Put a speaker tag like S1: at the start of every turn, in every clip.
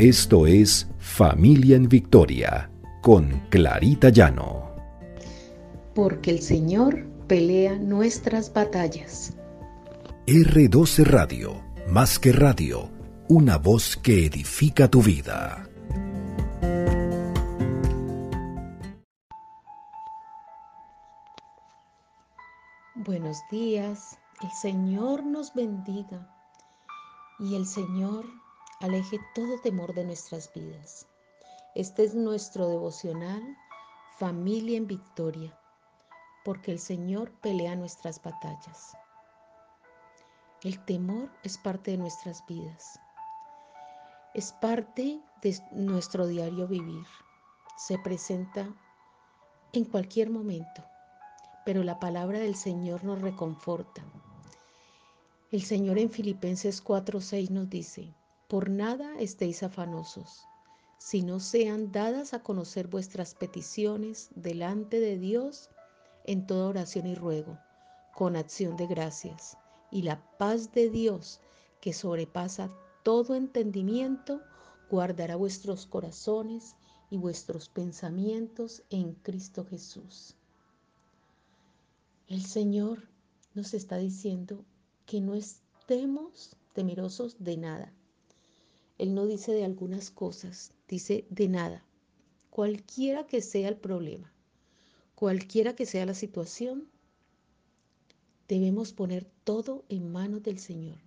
S1: Esto es Familia en Victoria con Clarita Llano.
S2: Porque el Señor pelea nuestras batallas.
S1: R12 Radio, más que radio, una voz que edifica tu vida.
S2: Buenos días, el Señor nos bendiga y el Señor aleje todo temor de nuestras vidas. Este es nuestro devocional, familia en victoria, porque el Señor pelea nuestras batallas. El temor es parte de nuestras vidas, es parte de nuestro diario vivir, se presenta en cualquier momento, pero la palabra del Señor nos reconforta. El Señor en Filipenses 4:6 nos dice, por nada estéis afanosos, sino sean dadas a conocer vuestras peticiones delante de Dios en toda oración y ruego, con acción de gracias. Y la paz de Dios, que sobrepasa todo entendimiento, guardará vuestros corazones y vuestros pensamientos en Cristo Jesús. El Señor nos está diciendo que no estemos temerosos de nada, él no dice de algunas cosas, dice de nada. Cualquiera que sea el problema, cualquiera que sea la situación, debemos poner todo en manos del Señor.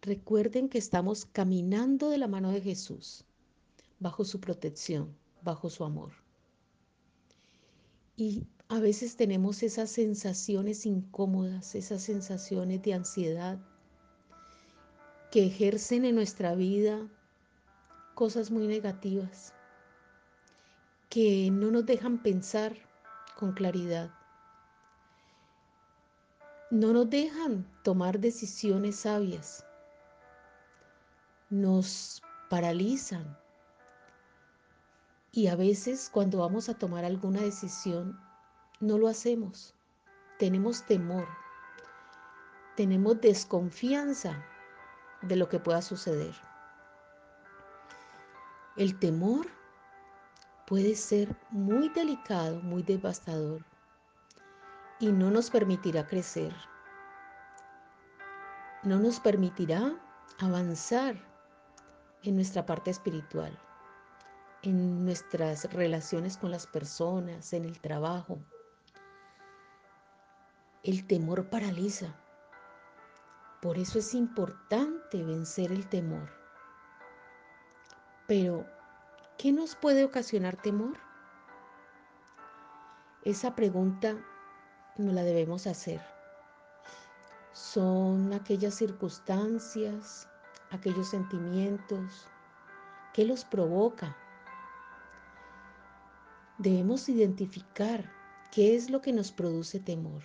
S2: Recuerden que estamos caminando de la mano de Jesús, bajo su protección, bajo su amor. Y a veces tenemos esas sensaciones incómodas, esas sensaciones de ansiedad, que ejercen en nuestra vida cosas muy negativas, que no nos dejan pensar con claridad, no nos dejan tomar decisiones sabias, nos paralizan. Y a veces cuando vamos a tomar alguna decisión no lo hacemos, tenemos temor, tenemos desconfianza de lo que pueda suceder. El temor puede ser muy delicado, muy devastador y no nos permitirá crecer. No nos permitirá avanzar en nuestra parte espiritual, en nuestras relaciones con las personas, en el trabajo. El temor paraliza. Por eso es importante vencer el temor. Pero, ¿qué nos puede ocasionar temor? Esa pregunta no la debemos hacer. Son aquellas circunstancias, aquellos sentimientos que los provoca. Debemos identificar qué es lo que nos produce temor.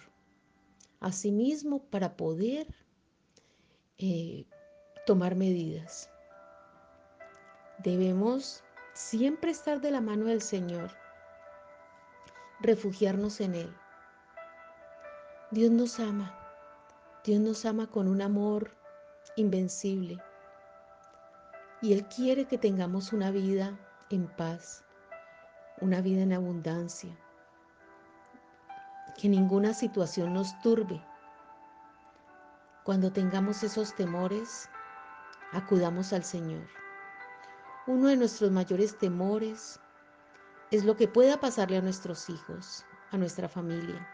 S2: Asimismo, para poder eh, tomar medidas. Debemos siempre estar de la mano del Señor, refugiarnos en Él. Dios nos ama, Dios nos ama con un amor invencible y Él quiere que tengamos una vida en paz, una vida en abundancia, que ninguna situación nos turbe cuando tengamos esos temores, acudamos al Señor. Uno de nuestros mayores temores es lo que pueda pasarle a nuestros hijos, a nuestra familia.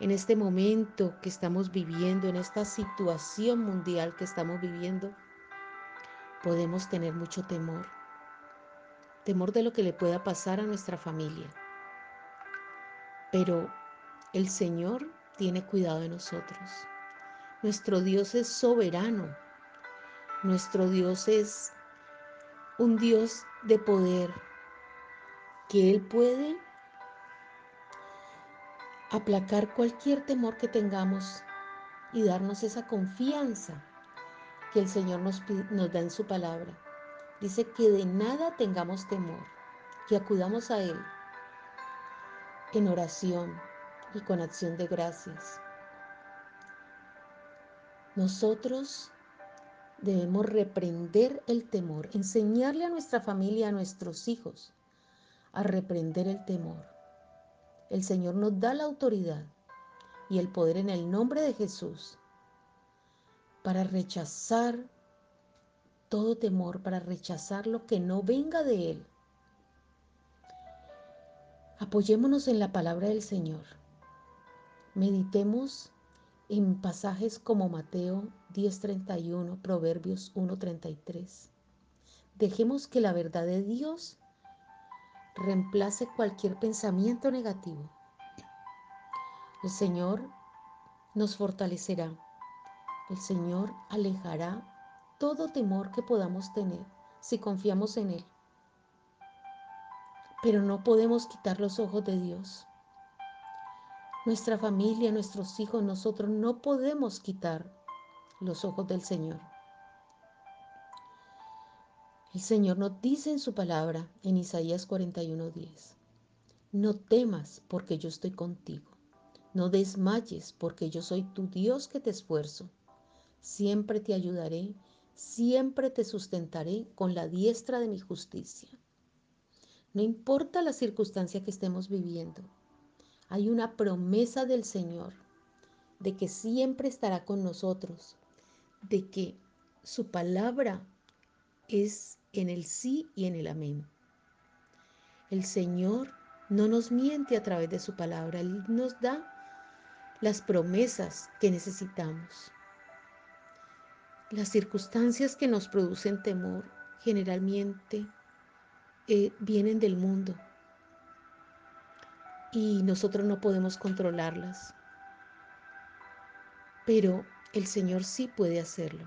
S2: En este momento que estamos viviendo, en esta situación mundial que estamos viviendo, podemos tener mucho temor. Temor de lo que le pueda pasar a nuestra familia. Pero el Señor tiene cuidado de nosotros. Nuestro Dios es soberano. Nuestro Dios es un Dios de poder, que Él puede aplacar cualquier temor que tengamos y darnos esa confianza que el Señor nos, nos, da en su palabra. Dice que de nada tengamos temor, que acudamos a Él en oración y con acción de gracias. Nosotros Debemos reprender el temor, enseñarle a nuestra familia, a nuestros hijos, a reprender el temor. El Señor nos da la autoridad y el poder en el nombre de Jesús para rechazar todo temor, para rechazar lo que no venga de Él. Apoyémonos en la palabra del Señor. Meditemos en pasajes como Mateo 10:31, Proverbios 1:33. Dejemos que la verdad de Dios reemplace cualquier pensamiento negativo. El Señor nos fortalecerá. El Señor alejará todo temor que podamos tener si confiamos en Él. Pero no podemos quitar los ojos de Dios nuestra familia, nuestros hijos, nosotros no podemos quitar los ojos del Señor. El Señor nos dice en su palabra en Isaías 41:10, no temas porque yo estoy contigo, no desmayes porque yo soy tu Dios que te esfuerzo, siempre te ayudaré, siempre te sustentaré con la diestra de mi justicia. No importa la circunstancia que estemos viviendo, hay una promesa del Señor de que siempre estará con nosotros, de que su palabra es en el sí y en el amén. El Señor no nos miente a través de su palabra, Él nos da las promesas que necesitamos. Las circunstancias que nos producen temor generalmente eh, vienen del mundo, y nosotros no podemos controlarlas. Pero el Señor sí puede hacerlo.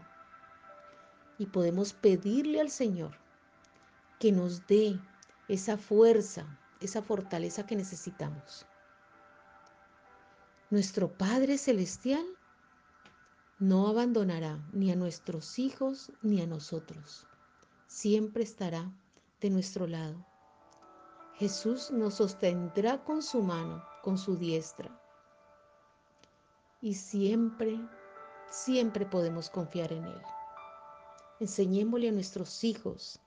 S2: Y podemos pedirle al Señor que nos dé esa fuerza, esa fortaleza que necesitamos. Nuestro Padre Celestial no abandonará ni a nuestros hijos ni a nosotros. Siempre estará de nuestro lado Jesús nos sostendrá con su mano, con su diestra. Y siempre, siempre podemos confiar en Él. Enseñémosle a nuestros hijos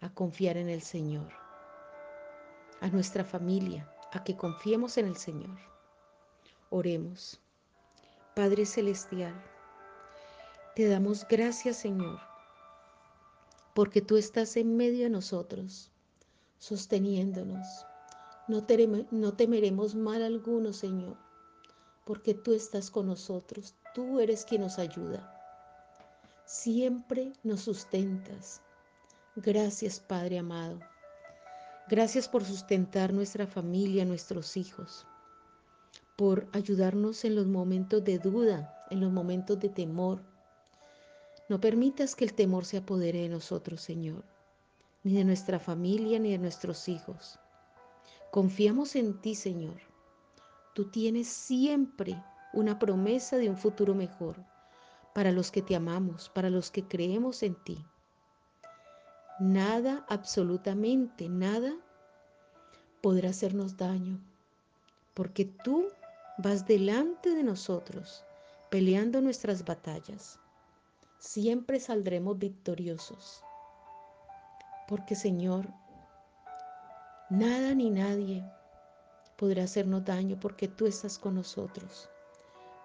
S2: a confiar en el Señor, a nuestra familia, a que confiemos en el Señor. Oremos. Padre Celestial, te damos gracias, Señor, porque tú estás en medio de nosotros sosteniéndonos. No, temeremos mal alguno, Señor, porque tú estás con nosotros, tú eres quien nos ayuda. Siempre nos sustentas. Gracias, Padre amado. Gracias por sustentar nuestra familia, nuestros hijos, por ayudarnos en los momentos de duda, en los momentos de temor. No permitas que el temor se apodere de nosotros, Señor ni de nuestra familia, ni de nuestros hijos. Confiamos en ti, Señor. Tú tienes siempre una promesa de un futuro mejor para los que te amamos, para los que creemos en ti. Nada, absolutamente nada, podrá hacernos daño, porque tú vas delante de nosotros, peleando nuestras batallas. Siempre saldremos victoriosos porque Señor, nada ni nadie podrá hacernos daño porque tú estás con nosotros.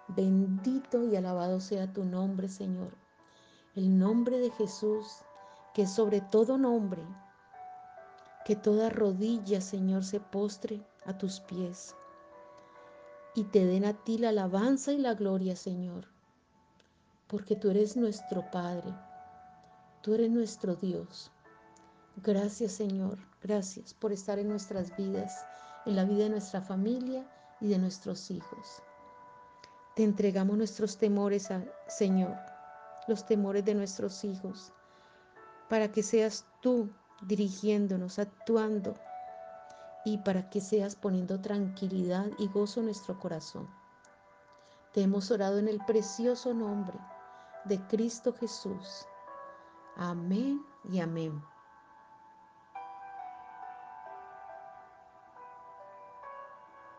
S2: Bendito y alabado sea tu nombre, Señor. El nombre de Jesús, que sobre todo nombre, que toda rodilla, Señor, se postre a tus pies y te den a ti la alabanza y la gloria, Señor, porque tú eres nuestro Padre, tú eres nuestro Dios. Gracias Señor, gracias por estar en nuestras vidas, en la vida de nuestra familia y de nuestros hijos. Te entregamos nuestros temores, Señor, los temores de nuestros hijos, para que seas tú dirigiéndonos, actuando y para que seas poniendo tranquilidad y gozo en nuestro corazón. Te hemos orado en el precioso nombre de Cristo Jesús. Amén y amén.